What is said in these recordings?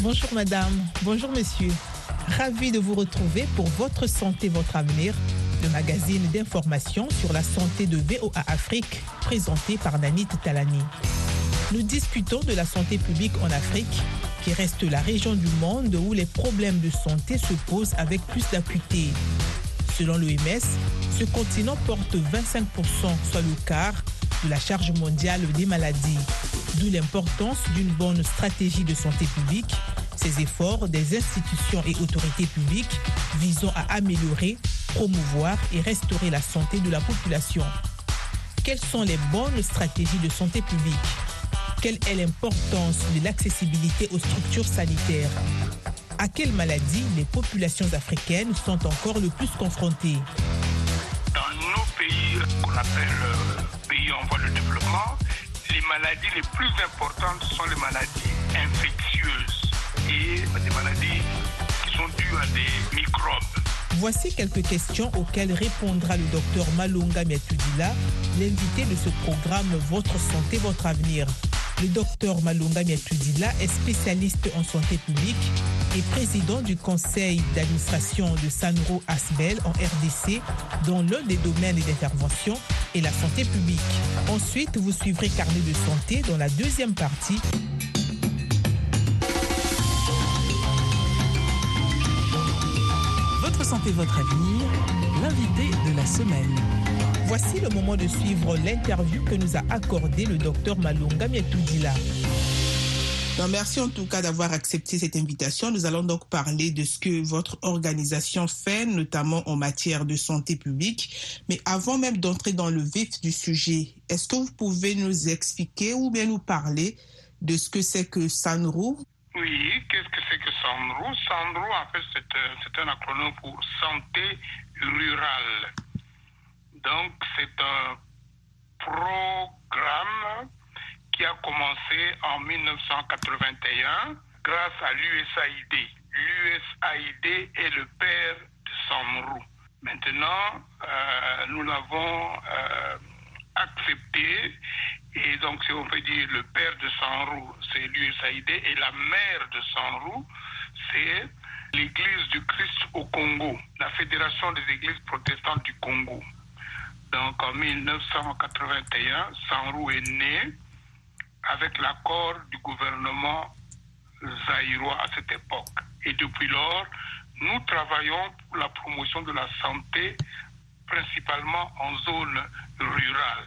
Bonjour madame, bonjour monsieur. Ravi de vous retrouver pour Votre santé, votre avenir, le magazine d'information sur la santé de VOA Afrique, présenté par Nanit Talani. Nous discutons de la santé publique en Afrique, qui reste la région du monde où les problèmes de santé se posent avec plus d'acuité. Selon l'OMS, ce continent porte 25%, soit le quart, de la charge mondiale des maladies. D'où l'importance d'une bonne stratégie de santé publique, ces efforts des institutions et autorités publiques visant à améliorer, promouvoir et restaurer la santé de la population. Quelles sont les bonnes stratégies de santé publique? Quelle est l'importance de l'accessibilité aux structures sanitaires? À quelles maladies les populations africaines sont encore le plus confrontées? Dans nos pays qu'on appelle euh, pays en voie de développement, les maladies les plus importantes sont les maladies infectieuses et des maladies qui sont dues à des microbes. Voici quelques questions auxquelles répondra le docteur Malunga Miatudila, l'invité de ce programme Votre santé, votre avenir. Le docteur Malunga Miatudila est spécialiste en santé publique et président du conseil d'administration de Sanro Asbel en RDC, dont l'un des domaines d'intervention est la santé publique. Ensuite, vous suivrez Carnet de santé dans la deuxième partie. Votre santé, votre avenir, l'invité de la semaine. Voici le moment de suivre l'interview que nous a accordé le docteur Malunga Miatudila. Non, merci en tout cas d'avoir accepté cette invitation. Nous allons donc parler de ce que votre organisation fait, notamment en matière de santé publique. Mais avant même d'entrer dans le vif du sujet, est-ce que vous pouvez nous expliquer ou bien nous parler de ce que c'est que SANRO Oui, qu'est-ce que c'est que SANRO SANRO, en fait, c'est euh, c'est un acronyme pour Santé Rurale. Donc, c'est un programme qui a commencé en 1981 grâce à l'USAID. L'USAID est le père de Sanrou. Maintenant, euh, nous l'avons euh, accepté et donc si on peut dire le père de Sanrou, c'est l'USAID et la mère de Sanrou, c'est l'Église du Christ au Congo, la Fédération des Églises protestantes du Congo. Donc en 1981, Sanrou est né avec l'accord du gouvernement zaïrois à cette époque. Et depuis lors, nous travaillons pour la promotion de la santé, principalement en zone rurale.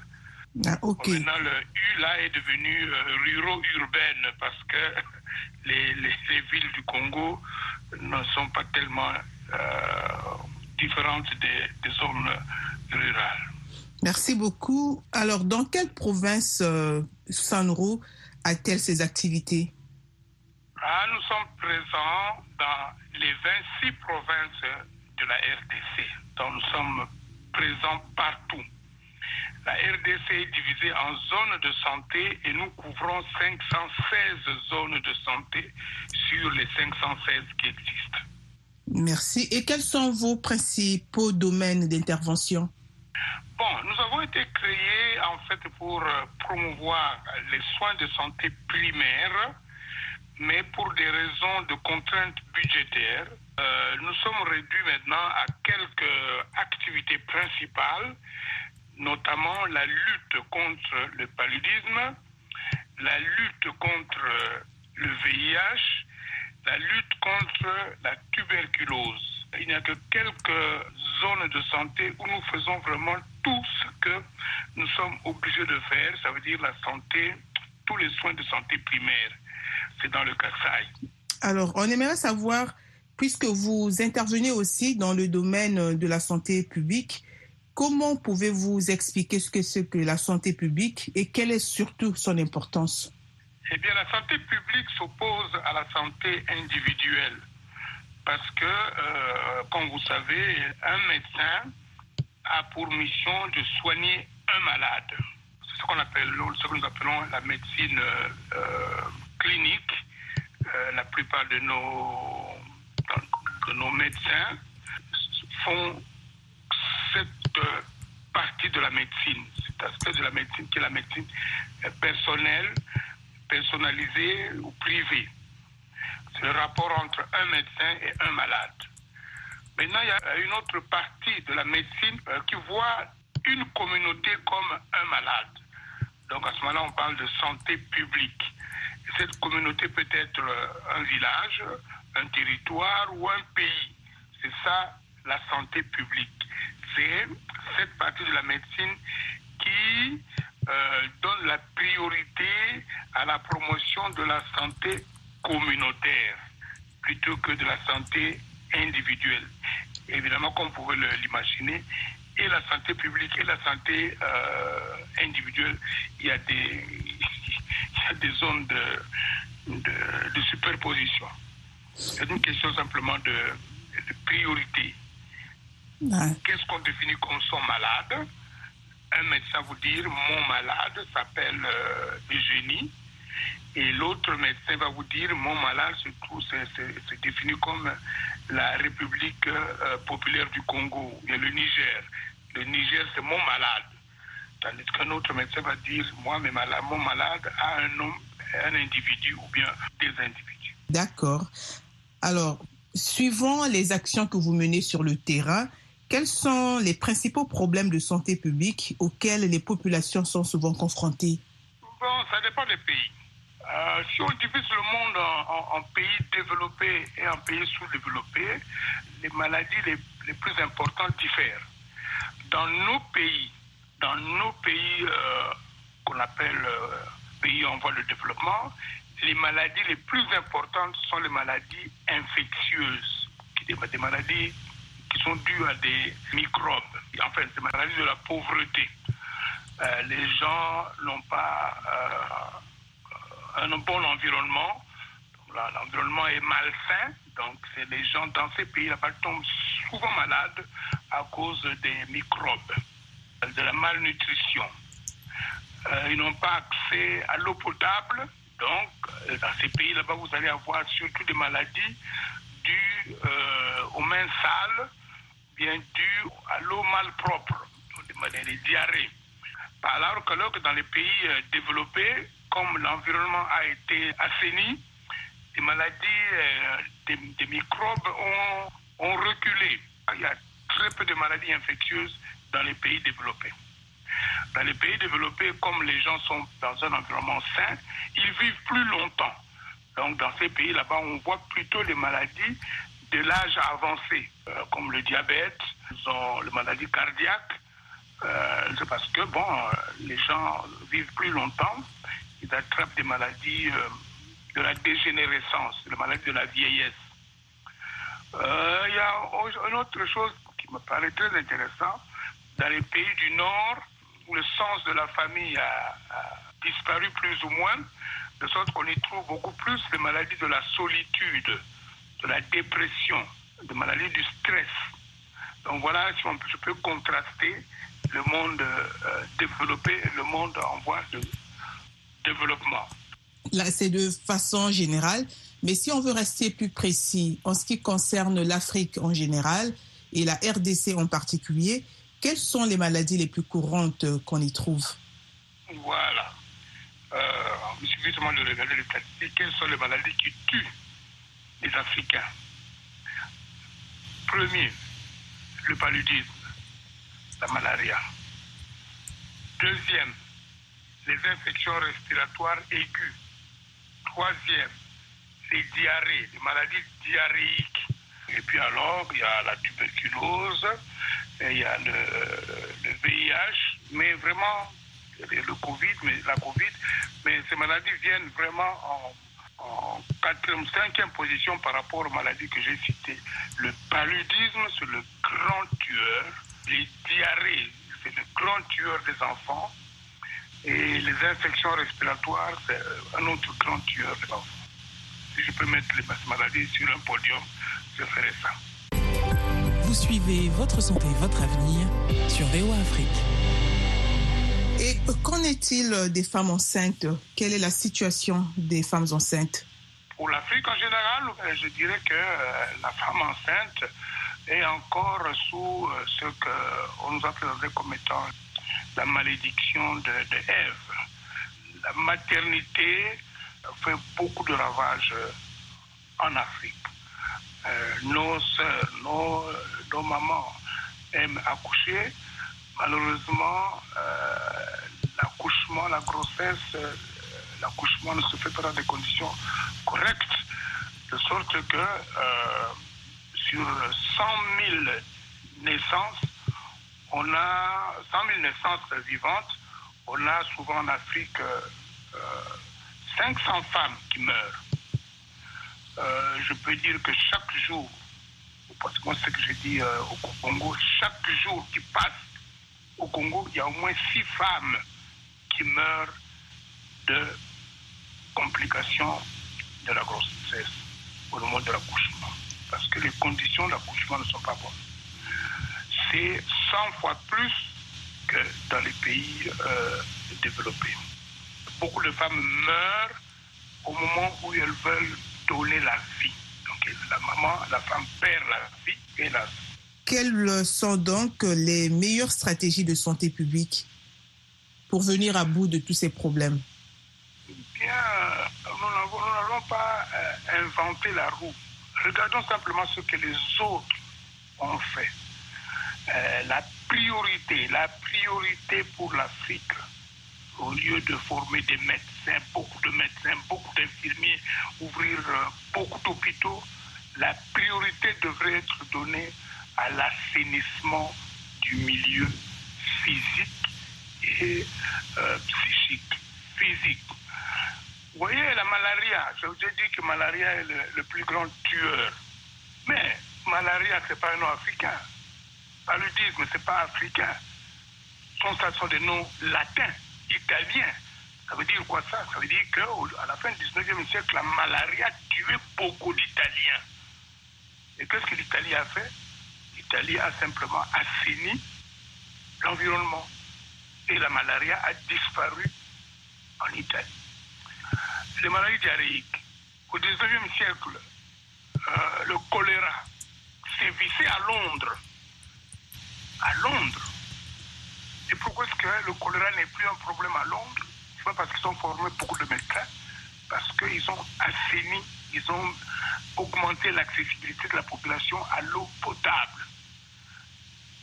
Ah. Maintenant, le U là est devenu euh, ruro-urbaine parce que les, les- les villes du Congo ne sont pas tellement euh, différentes des, des zones rurales. Merci beaucoup. Alors, dans quelle province euh, SANRO a-t-elle ses activités? Ah, nous sommes présents dans les 26 provinces de la RDC. Donc nous sommes présents partout. La RDC est divisée en zones de santé et nous couvrons 516 zones de santé sur les 516 qui existent. Merci. Et quels sont vos principaux domaines d'intervention? Nous avons été créés en fait pour euh, promouvoir les soins de santé primaires, mais pour des raisons de contraintes budgétaires, euh, nous sommes réduits maintenant à quelques activités principales, notamment la lutte contre le paludisme, la lutte contre le VIH, la lutte contre la tuberculose. Il n'y a que quelques zones de santé où nous faisons vraiment tout ce que nous sommes obligés de faire, ça veut dire la santé, tous les soins de santé primaire. C'est dans le Kassai. Alors, on aimerait savoir, puisque vous intervenez aussi dans le domaine de la santé publique, comment pouvez-vous expliquer ce que c'est que la santé publique et quelle est surtout son importance? Eh bien, la santé publique s'oppose à la santé individuelle. Parce que, euh, comme vous savez, un médecin a pour mission de soigner un malade. C'est ce qu'on appelle, ce que nous appelons la médecine euh, clinique. Euh, la plupart de nos, de nos médecins font cette partie de la médecine, cet aspect de la médecine qui est la médecine personnelle, personnalisée ou privée. Le rapport entre un médecin et un malade. Maintenant, il y a une autre partie de la médecine qui voit une communauté comme un malade. Donc à ce moment-là, on parle de santé publique. Cette communauté peut être un village, un territoire ou un pays. C'est ça la santé publique. C'est cette partie de la médecine qui euh, donne la priorité à la promotion de la santé communautaire plutôt que de la santé individuelle. Évidemment, comme vous pouvez l'imaginer, et la santé publique et la santé euh, individuelle, il y a des, il y a des zones de, de, de superposition. C'est une question simplement de, de priorité. Ouais. Qu'est-ce qu'on définit comme son malade? Un médecin vous dire mon malade s'appelle euh, Eugénie et l'autre médecin va vous dire mon malade se trouve comme la République euh, populaire du Congo, il y a le Niger. Le Niger c'est mon malade. Tandis qu'un autre médecin va dire moi mes malades, mon malade a un nom, un individu ou bien des individus. D'accord. Alors, suivant les actions que vous menez sur le terrain, quels sont les principaux problèmes de santé publique auxquels les populations sont souvent confrontées? Bon, ça dépend des pays. Euh, si on divise le monde en, pays développés et en pays sous-développés, les maladies les, plus importantes diffèrent. Dans nos pays, dans nos pays euh, qu'on appelle euh, pays en voie de développement, les maladies les plus importantes sont les maladies infectieuses, des, des maladies qui sont dues à des microbes, enfin des maladies de la pauvreté. Les gens n'ont pas un bon environnement, l'environnement est malsain, donc c'est les gens dans ces pays là-bas tombent souvent malades à cause des microbes, de la malnutrition. Euh, ils n'ont pas accès à l'eau potable, donc dans ces pays là-bas vous allez avoir surtout des maladies dues euh, aux mains sales, bien dues à l'eau malpropre, des, des diarrhées. Alors que dans les pays euh, développés, comme l'environnement a été assaini, les maladies, euh, des, microbes ont, reculé. Il y a très peu de maladies infectieuses dans les pays développés. Dans les pays développés, comme les gens sont dans un environnement sain, ils vivent plus longtemps. Donc dans ces pays là-bas, on voit plutôt les maladies de l'âge avancé, euh, comme le diabète, les maladies cardiaques. Euh, c'est parce que bon, les gens vivent plus longtemps, ils attrapent des maladies euh, de la dégénérescence, les maladies de la vieillesse. Euh, il y a une autre chose qui me paraît très intéressant. Dans les pays du Nord, où le sens de la famille a, a disparu plus ou moins, de sorte qu'on y trouve beaucoup plus les maladies de la solitude, de la dépression, des maladies du stress. Donc voilà, si on, je peux contraster le monde euh, développé et le monde en voie de développement. Là, c'est de façon générale, mais si on veut rester plus précis en ce qui concerne l'Afrique en général et la RDC en particulier, quelles sont les maladies les plus courantes qu'on y trouve? Voilà. Euh, il suffit justement de regarder les statistiques. Quelles sont les maladies qui tuent les Africains? Premier, le paludisme, la malaria. Deuxième, les infections respiratoires aiguës. Troisième, les diarrhées, les maladies diarrhéiques. Et puis alors, il y a la tuberculose, il y a le, VIH, mais vraiment le Covid, mais la Covid, mais ces maladies viennent vraiment en, en quatrième, cinquième position par rapport aux maladies que j'ai citées. Le paludisme, c'est le grand tueur. Les diarrhées, c'est le grand tueur des enfants. Et les infections respiratoires, c'est un autre grand tueur des enfants. Si je peux mettre les maladies sur un podium, je ferai ça. Vous suivez Votre santé, votre avenir sur VOA Afrique. Et qu'en est-il des femmes enceintes? Quelle est la situation des femmes enceintes? Pour l'Afrique en général, je dirais que la femme enceinte et encore sous ce qu'on nous a présenté comme étant la malédiction de, de Ève. La maternité fait beaucoup de ravages en Afrique. Euh, nos sœurs, nos, nos, mamans aiment accoucher. Malheureusement, euh, l'accouchement, la grossesse, euh, l'accouchement ne se fait pas dans des conditions correctes, de sorte que sur 100 000 naissances, on a 100 000 naissances vivantes, on a souvent en Afrique 500 femmes qui meurent. Euh, je peux dire que chaque jour, parce que ce que j'ai dit euh, au Congo, chaque jour qui passe au Congo, il y a au moins six femmes qui meurent de complications de la grossesse au moment de l'accouchement. Parce que les conditions d'accouchement ne sont pas bonnes. C'est 100 fois plus que dans les pays euh, développés. Beaucoup de femmes meurent au moment où elles veulent donner la vie. Donc la maman, la femme perd la vie, hélas. Quelles sont donc les meilleures stratégies de santé publique pour venir à bout de tous ces problèmes? Bien, nous n'avons pas euh, inventé la roue. Regardons simplement ce que les autres ont fait. Euh, la priorité, la priorité pour l'Afrique, au lieu de former des médecins, beaucoup de médecins, beaucoup d'infirmiers, ouvrir euh, beaucoup d'hôpitaux, la priorité devrait être donnée à l'assainissement du milieu physique et euh, psychique. Physique. Vous voyez, la malaria, je vous ai dit que malaria est le, le plus grand tueur. Mais malaria, ce n'est pas un nom africain. Paludisme, ce n'est pas africain. Ce sont des noms latins italien. Ça veut dire quoi ça? Ça veut dire qu'à la fin du 19e siècle, la malaria tuait beaucoup d'Italiens. Et qu'est-ce que l'Italie a fait? L'Italie a simplement assaini l'environnement. Et la malaria a disparu en Italie. Les maladies diarrhéiques. Au 19e siècle, euh, le choléra sévissait à Londres. À Londres. Et pourquoi est-ce que le choléra n'est plus un problème à Londres? C'est pas parce qu'ils ont formé beaucoup de médecins, parce qu'ils ont assaini, ils ont augmenté l'accessibilité de la population à l'eau potable.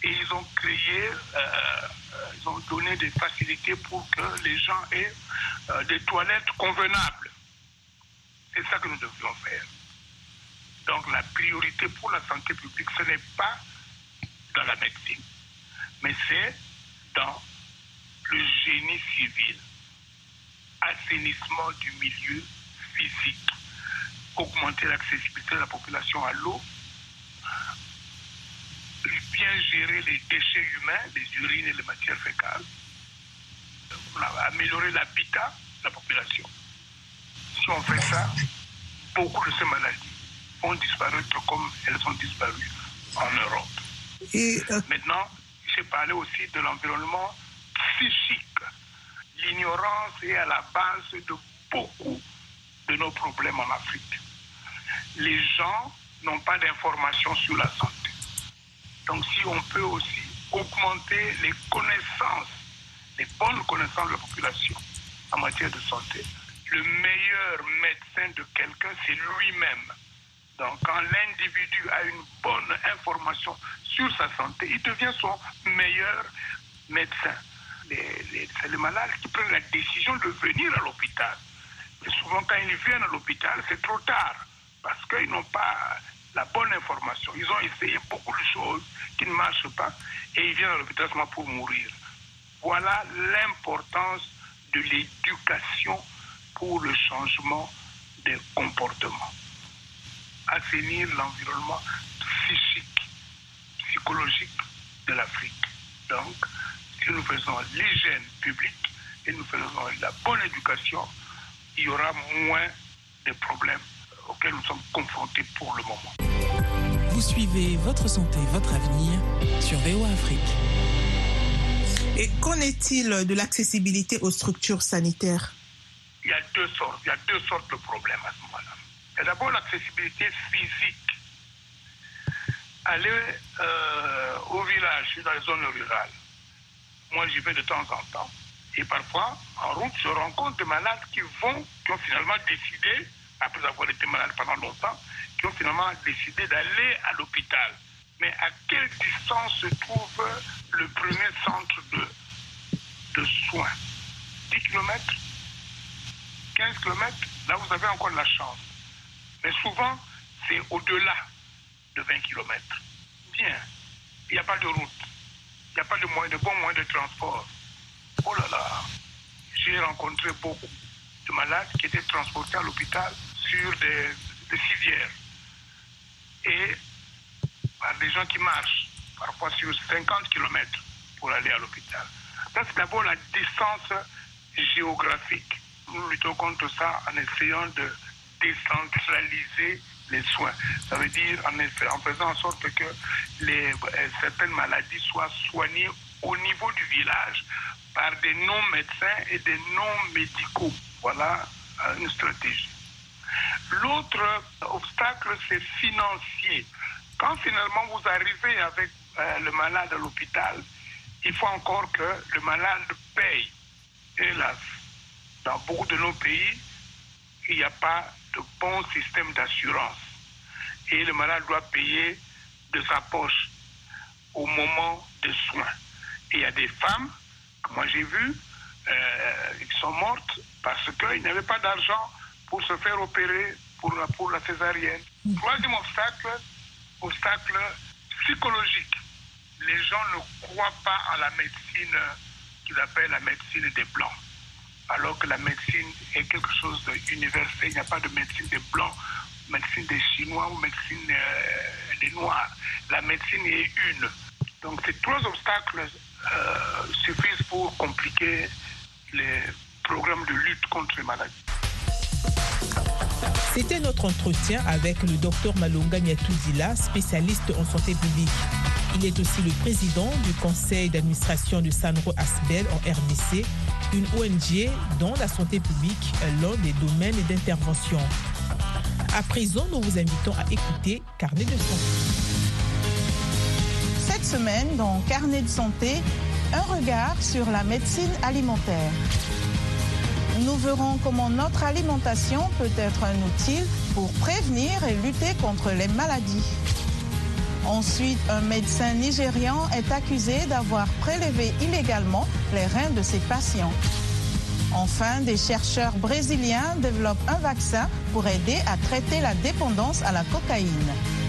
Et ils ont créé, euh, ils ont donné des facilités pour que les gens aient euh, des toilettes convenables. C'est ça que nous devrions faire. Donc la priorité pour la santé publique, ce n'est pas dans la médecine, mais c'est dans le génie civil, assainissement du milieu physique, augmenter l'accessibilité de la population à l'eau, bien gérer les déchets humains, les urines et les matières fécales, améliorer l'habitat de la population. Si on fait ça, beaucoup de ces maladies vont disparaître comme elles ont disparu en Europe. Et, euh, Maintenant, j'ai parlé aussi de l'environnement psychique. L'ignorance est à la base de beaucoup de nos problèmes en Afrique. Les gens n'ont pas d'informations sur la santé. Donc si on peut aussi augmenter les connaissances, les bonnes connaissances de la population en matière de santé, le meilleur médecin de quelqu'un, c'est lui-même. Donc quand l'individu a une bonne information sur sa santé, il devient son meilleur médecin. C'est les malades qui prennent la décision de venir à l'hôpital. Et souvent, quand ils viennent à l'hôpital, c'est trop tard parce qu'ils n'ont pas la bonne information. Ils ont essayé beaucoup de choses qui ne marchent pas et ils viennent à l'hôpital seulement pour mourir. Voilà l'importance de l'éducation pour le changement des comportements. Assainir l'environnement psychique, psychologique de l'Afrique. Donc, si nous faisons l'hygiène publique et nous faisons la bonne éducation, il y aura moins de problèmes auxquels nous sommes confrontés pour le moment. Vous suivez votre santé, votre avenir sur VOA Afrique. Et qu'en est-il de l'accessibilité aux structures sanitaires? Il y a deux sortes, il y a deux sortes de problèmes à ce moment-là. D'abord l'accessibilité physique. aller euh, au village, dans les zones rurales. Moi, j'y vais de temps en temps. Et parfois, en route, je rencontre des malades qui vont, qui ont finalement décidé, après avoir été malades pendant longtemps, qui ont finalement décidé d'aller à l'hôpital. Mais à quelle distance se trouve le premier centre de, de soins? 10 km 15 km Là, vous avez encore de la chance. Mais souvent, c'est au-delà de 20 km. Bien, il n'y a pas de route, il n'y a pas de, moyen, de bons moyens de transport. Oh là là, j'ai rencontré beaucoup de malades qui étaient transportés à l'hôpital sur des, des civières et par des gens qui marchent, parfois sur 50 km pour aller à l'hôpital. Ça, c'est d'abord la distance géographique. Nous luttons contre ça en essayant de décentraliser les soins. Ça veut dire en, effet, en faisant en sorte que les, certaines maladies soient soignées au niveau du village par des non-médecins et des non-médicaux. Voilà une stratégie. L'autre obstacle, c'est financier. Quand finalement vous arrivez avec euh, le malade à l'hôpital, il faut encore que le malade paye. Hélas, dans beaucoup de nos pays, il n'y a pas de bon système d'assurance. Et le malade doit payer de sa poche au moment des soins. Et il y a des femmes, que moi j'ai vues, euh, qui sont mortes parce qu'ils n'avaient pas d'argent pour se faire opérer pour la, pour la césarienne. Troisième obstacle, obstacle psychologique. Les gens ne croient pas à la médecine qu'ils appellent la médecine des Blancs. Alors que la médecine est. Il n'y a pas de médecine des Blancs, médecine des Chinois ou médecine euh, des Noirs. La médecine est une. Donc ces trois obstacles euh, suffisent pour compliquer les programmes de lutte contre les maladies. C'était notre entretien avec le docteur Malonga Nyatouzila, spécialiste en santé publique. Il est aussi le président du conseil d'administration de Sanro Asbel en RDC, une ONG dont la santé publique est l'un des domaines d'intervention. À présent, nous vous invitons à écouter Carnet de santé. Cette semaine, dans Carnet de santé, un regard sur la médecine alimentaire. Nous verrons comment notre alimentation peut être un outil pour prévenir et lutter contre les maladies. Ensuite, un médecin nigérian est accusé d'avoir prélevé illégalement les reins de ses patients. Enfin, des chercheurs brésiliens développent un vaccin pour aider à traiter la dépendance à la cocaïne.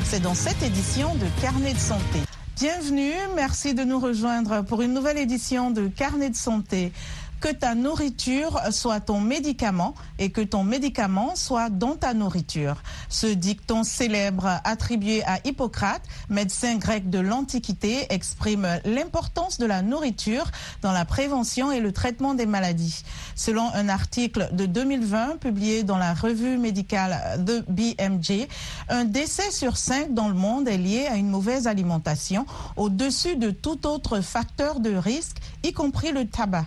C'est dans cette édition de Carnet de santé. Bienvenue, merci de nous rejoindre pour une nouvelle édition de Carnet de santé que ta nourriture soit ton médicament et que ton médicament soit dans ta nourriture. Ce dicton célèbre attribué à Hippocrate, médecin grec de l'Antiquité, exprime l'importance de la nourriture dans la prévention et le traitement des maladies. Selon un article de 2020 publié dans la revue médicale de BMJ, un décès sur cinq dans le monde est lié à une mauvaise alimentation au-dessus de tout autre facteur de risque, y compris le tabac.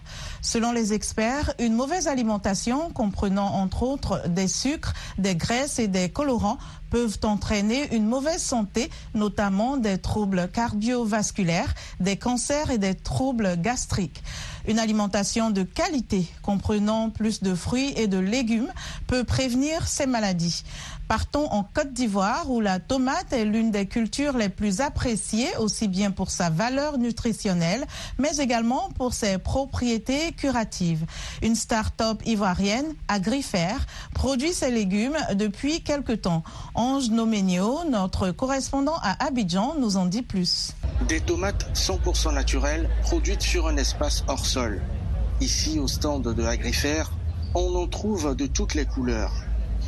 Les experts, une mauvaise alimentation comprenant entre autres des sucres, des graisses et des colorants peuvent entraîner une mauvaise santé, notamment des troubles cardiovasculaires, des cancers et des troubles gastriques. Une alimentation de qualité comprenant plus de fruits et de légumes peut prévenir ces maladies. Partons en Côte d'Ivoire où la tomate est l'une des cultures les plus appréciées aussi bien pour sa valeur nutritionnelle mais également pour ses propriétés curatives. Une start-up ivoirienne, Agrifère, produit ses légumes depuis quelque temps. Ange Nomenio, notre correspondant à Abidjan, nous en dit plus. Des tomates 100% naturelles produites sur un espace hors sol. Ici, au stand de Agrifère, on en trouve de toutes les couleurs.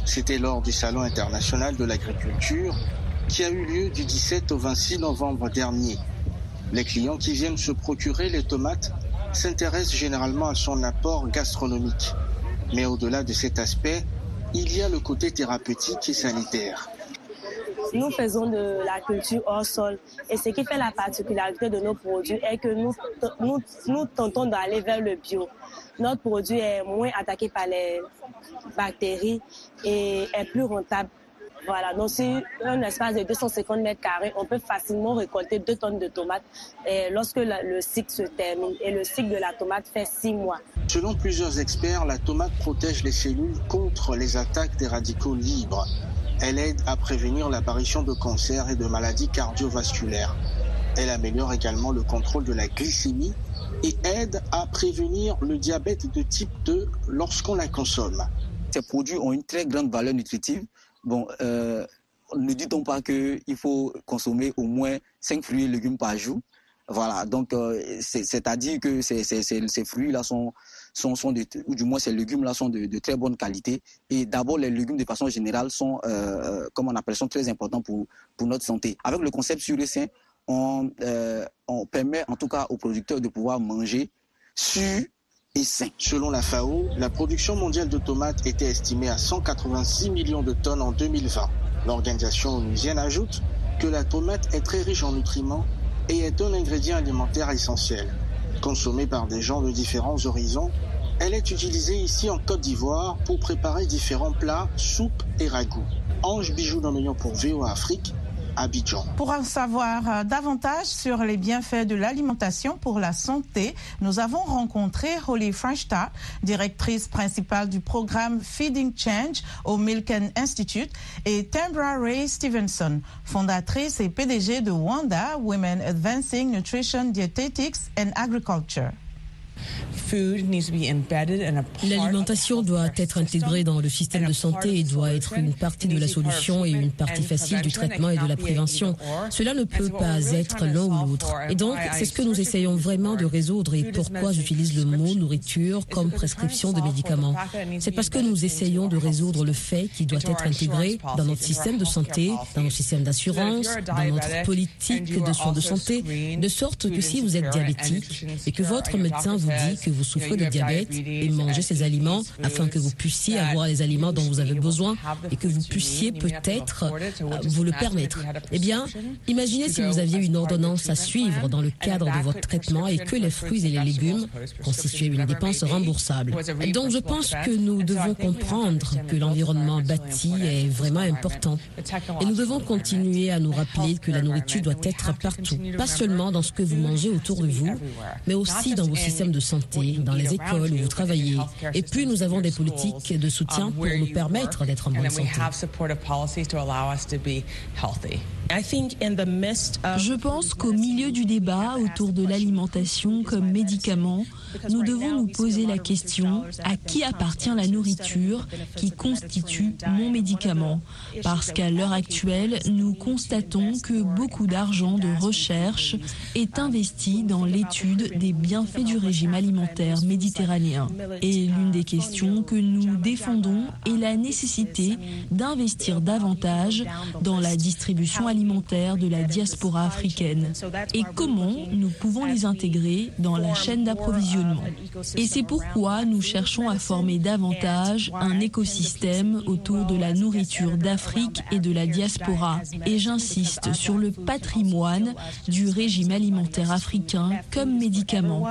C'était lors du Salon international de l'agriculture qui a eu lieu du 17 au 26 novembre dernier. Les clients qui viennent se procurer les tomates s'intéressent généralement à son apport gastronomique. Mais au-delà de cet aspect, il y a le côté thérapeutique et sanitaire. Nous faisons de la culture hors sol et ce qui fait la particularité de nos produits est que nous, nous, tentons d'aller vers le bio. Notre produit est moins attaqué par les bactéries et est plus rentable Voilà, donc sur un espace de 250 mètres carrés, on peut facilement récolter 2 tonnes de tomates lorsque le cycle se termine. Et le cycle de la tomate fait 6 mois. Selon plusieurs experts, la tomate protège les cellules contre les attaques des radicaux libres. Elle aide à prévenir l'apparition de cancers et de maladies cardiovasculaires. Elle améliore également le contrôle de la glycémie et aide à prévenir le diabète de type 2 lorsqu'on la consomme. Ces produits ont une très grande valeur nutritive. Bon, euh, ne dit-on pas qu'il faut consommer au moins 5 fruits et légumes par jour? Voilà, donc euh, c'est-à-dire que ces, ces fruits-là sont, sont, de, ou du moins ces légumes-là sont de, très bonne qualité. Et d'abord, les légumes de façon générale sont, euh, comme on appelle, sont très importants pour, pour notre santé. Avec le concept sur et sain, on, euh, on permet en tout cas aux producteurs de pouvoir manger sûr et sain. Selon la FAO, la production mondiale de tomates était estimée à 186 millions de tonnes en 2020. L'organisation onusienne ajoute que la tomate est très riche en nutriments et est un ingrédient alimentaire essentiel. Consommée par des gens de différents horizons, elle est utilisée ici en Côte d'Ivoire pour préparer différents plats, soupes et ragoûts. Ange Bijou Dominion pour VOA Afrique, Pour en savoir euh, davantage sur les bienfaits de l'alimentation pour la santé, nous avons rencontré Holly Freinstadt, directrice principale du programme Feeding Change au Milken Institute, et Tambra Ray Stevenson, fondatrice et PDG de WANDA, Women Advancing Nutrition, Dietetics and Agriculture. L'alimentation doit être intégrée dans le système de santé et doit être une partie de la solution et une partie facile du traitement et de la prévention. Cela ne peut pas être l'un ou l'autre. Et donc, c'est ce que nous essayons vraiment de résoudre et pourquoi j'utilise le mot nourriture comme prescription de médicaments. C'est parce que nous essayons de résoudre le fait qu'il doit être intégré dans notre système de santé, dans nos systèmes d'assurance, dans notre politique de soins de santé, de sorte que si vous êtes diabétique et que votre médecin vous dit que vous souffrez de diabète et mangez ces aliments afin que vous puissiez avoir les aliments dont vous avez besoin et que vous puissiez peut-être euh, vous le permettre. Eh bien, imaginez si vous aviez une ordonnance à suivre dans le cadre de votre traitement et que les fruits et les légumes constituaient une dépense remboursable. Donc, je pense que nous devons comprendre que l'environnement bâti est vraiment important. Et nous devons continuer à nous rappeler que la nourriture doit être partout, pas seulement dans ce que vous mangez autour de vous, mais aussi dans vos systèmes de santé, dans les écoles où vous travaillez. Et puis, nous avons des politiques de soutien pour nous permettre d'être en bonne santé. Je pense qu'au milieu du débat autour de l'alimentation comme médicament, nous devons nous poser la question à qui appartient la nourriture qui constitue mon médicament? Parce qu'à l'heure actuelle, nous constatons que beaucoup d'argent de recherche est investi dans l'étude des bienfaits du régime alimentaire méditerranéen. Et l'une des questions que nous défendons est la nécessité d'investir davantage dans la distribution alimentaire de la diaspora africaine et comment nous pouvons les intégrer dans la chaîne d'approvisionnement. Et c'est pourquoi nous cherchons à former davantage un écosystème autour de la nourriture d'Afrique et de la diaspora. Et j'insiste sur le patrimoine du régime alimentaire africain comme médicament.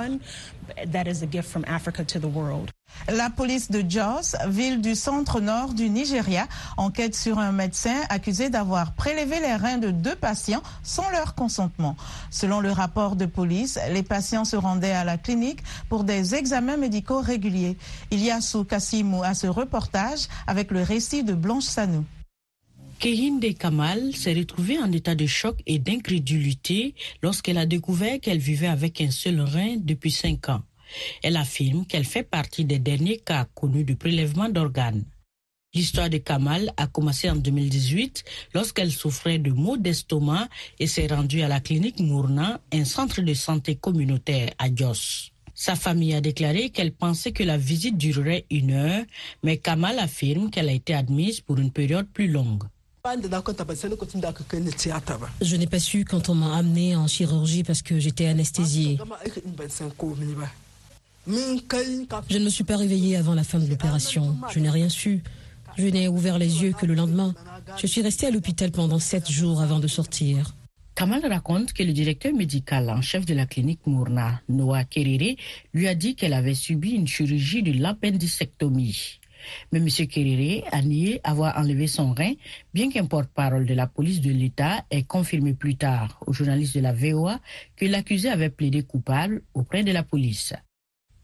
La police de Jos, ville du centre-nord du Nigeria, enquête sur un médecin accusé d'avoir prélevé les reins de deux patients sans leur consentement. Selon le rapport de police, les patients se rendaient à la clinique pour des examens médicaux réguliers. Il y a sous Kassimou à ce reportage avec le récit de Blanche Sanou. Kehinde Kamal s'est retrouvée en état de choc et d'incrédulité lorsqu'elle a découvert qu'elle vivait avec un seul rein depuis cinq ans. Elle affirme qu'elle fait partie des derniers cas connus de prélèvement d'organes. L'histoire de Kamal a commencé en 2018 lorsqu'elle souffrait de maux d'estomac et s'est rendue à la clinique Mourna, un centre de santé communautaire à Jos. Sa famille a déclaré qu'elle pensait que la visite durerait une heure, mais Kamal affirme qu'elle a été admise pour une période plus longue. Je n'ai pas su quand on m'a amené en chirurgie parce que j'étais anesthésiée. Je ne me suis pas réveillée avant la fin de l'opération. Je n'ai rien su. Je n'ai ouvert les yeux que le lendemain. Je suis restée à l'hôpital pendant sept jours avant de sortir. Kamal raconte que le directeur médical en chef de la clinique Mourna, Noah Kerere, lui a dit qu'elle avait subi une chirurgie de l'appendicectomie. Mais M. Kerere a nié avoir enlevé son rein, bien qu'un porte-parole de la police de l'État ait confirmé plus tard aux journalistes de la VOA que l'accusé avait plaidé coupable auprès de la police.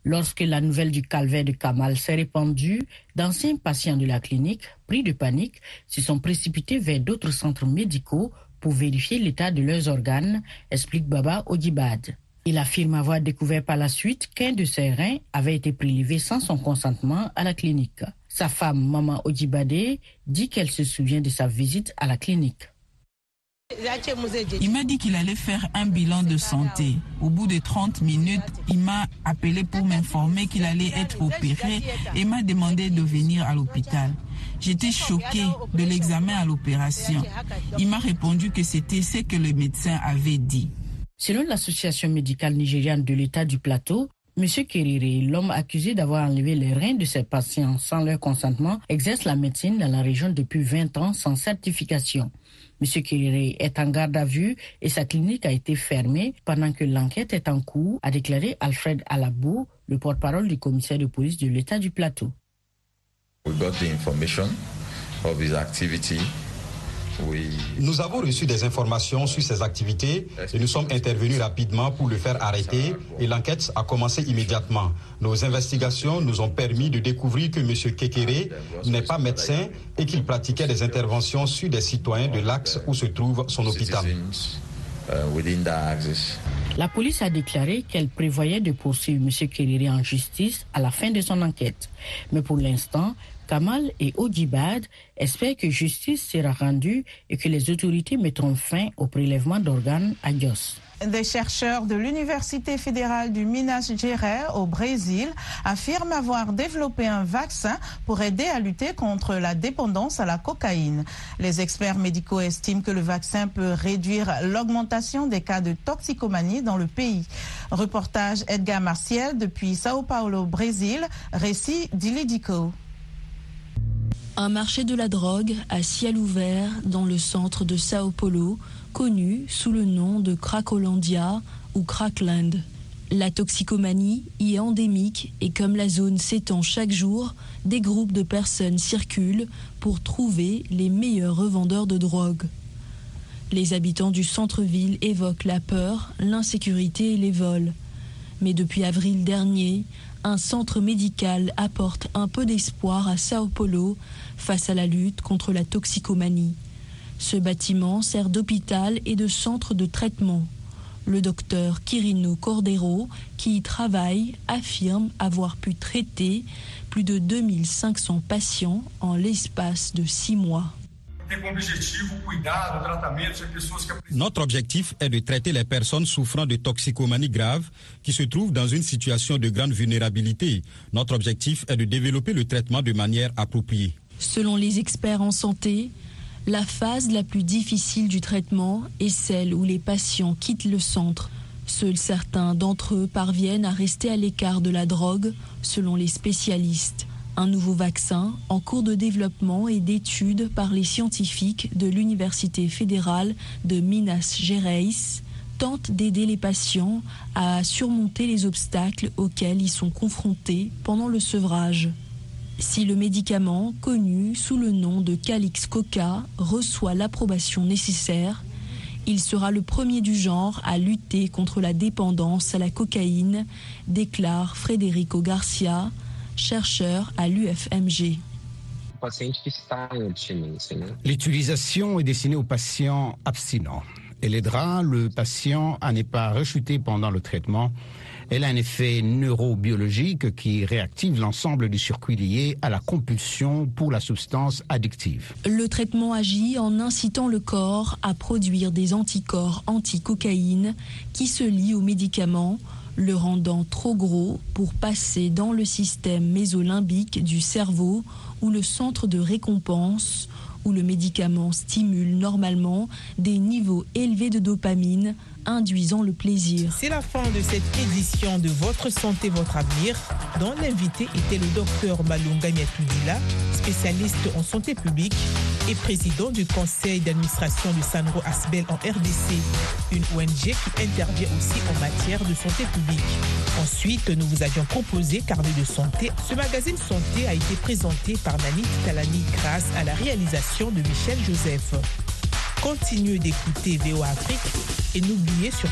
Lorsque la nouvelle du calvaire de Kamal s'est répandue, d'anciens patients de la clinique, pris de panique, se sont précipités vers d'autres centres médicaux pour vérifier l'état de leurs organes, explique Baba Odibad. Il affirme avoir découvert par la suite qu'un de ses reins avait été prélevé sans son consentement à la clinique. Sa femme, Maman Odibade, dit qu'elle se souvient de sa visite à la clinique. Il m'a dit qu'il allait faire un bilan de santé. Au bout de 30 minutes, il m'a appelé pour m'informer qu'il allait être opéré et m'a demandé de venir à l'hôpital. J'étais choquée de l'examen à l'opération. Il m'a répondu que c'était ce que le médecin avait dit. Selon l'association médicale nigériane de l'État du Plateau, M. Kerire, l'homme accusé d'avoir enlevé les reins de ses patients sans leur consentement, exerce la médecine dans la région depuis 20 ans sans certification. M. Kirire est en garde à vue et sa clinique a été fermée pendant que l'enquête est en cours, a déclaré Alfred Alabou, le porte-parole du commissaire de police de l'État du Plateau. Nous avons reçu des informations sur ses activités et nous sommes intervenus rapidement pour le faire arrêter et l'enquête a commencé immédiatement. Nos investigations nous ont permis de découvrir que M. Kekere n'est pas médecin et qu'il pratiquait des interventions sur des citoyens de l'axe où se trouve son hôpital. La police a déclaré qu'elle prévoyait de poursuivre M. Kerere en justice à la fin de son enquête. Mais pour l'instant, Kamal et Odibad espèrent que justice sera rendue et que les autorités mettront fin au prélèvement d'organes à Dios. Des chercheurs de l'Université fédérale du Minas Gerais au Brésil affirment avoir développé un vaccin pour aider à lutter contre la dépendance à la cocaïne. Les experts médicaux estiment que le vaccin peut réduire l'augmentation des cas de toxicomanie dans le pays. Reportage Edgar Martiel depuis Sao Paulo, Brésil, récit d'Ilidico. Un marché de la drogue à ciel ouvert dans le centre de Sao Paulo, connu sous le nom de Cracolandia ou Crackland. La toxicomanie y est endémique et comme la zone s'étend chaque jour, des groupes de personnes circulent pour trouver les meilleurs revendeurs de drogue. Les habitants du centre-ville évoquent la peur, l'insécurité et les vols. Mais depuis avril dernier, un centre médical apporte un peu d'espoir à Sao Paulo face à la lutte contre la toxicomanie. Ce bâtiment sert d'hôpital et de centre de traitement. Le docteur Quirino Cordero, qui y travaille, affirme avoir pu traiter plus de 2500 patients en l'espace de six mois. Notre objectif est de traiter les personnes souffrant de toxicomanie grave qui se trouvent dans une situation de grande vulnérabilité. Notre objectif est de développer le traitement de manière appropriée. Selon les experts en santé, la phase la plus difficile du traitement est celle où les patients quittent le centre. Seuls certains d'entre eux parviennent à rester à l'écart de la drogue, selon les spécialistes. Un nouveau vaccin en cours de développement et d'étude par les scientifiques de l'Université fédérale de Minas Gerais tente d'aider les patients à surmonter les obstacles auxquels ils sont confrontés pendant le sevrage. Si le médicament, connu sous le nom de Calix Coca, reçoit l'approbation nécessaire, il sera le premier du genre à lutter contre la dépendance à la cocaïne, déclare Federico Garcia, chercheur à l'UFMG. L'utilisation est destinée aux patients abstinents. Elle aidera le patient à ne pas rechuter pendant le traitement. Elle a un effet neurobiologique qui réactive l'ensemble du circuit lié à la compulsion pour la substance addictive. Le traitement agit en incitant le corps à produire des anticorps anti-cocaïne qui se lient aux médicaments le rendant trop gros pour passer dans le système mésolimbique du cerveau ou le centre de récompense où le médicament stimule normalement des niveaux élevés de dopamine, induisant le plaisir. C'est la fin de cette édition de Votre santé, votre avenir, dont l'invité était le docteur Malunga Miatoudila, spécialiste en santé publique et président du conseil d'administration du Sanro Asbel en RDC, une ONG qui intervient aussi en matière de santé publique. Ensuite, nous vous avions proposé Carnet de santé. Ce magazine santé a été présenté par Nanit Talani grâce à la réalisation de Michel Joseph. Continuez d'écouter VO Afrique et n'oubliez surtout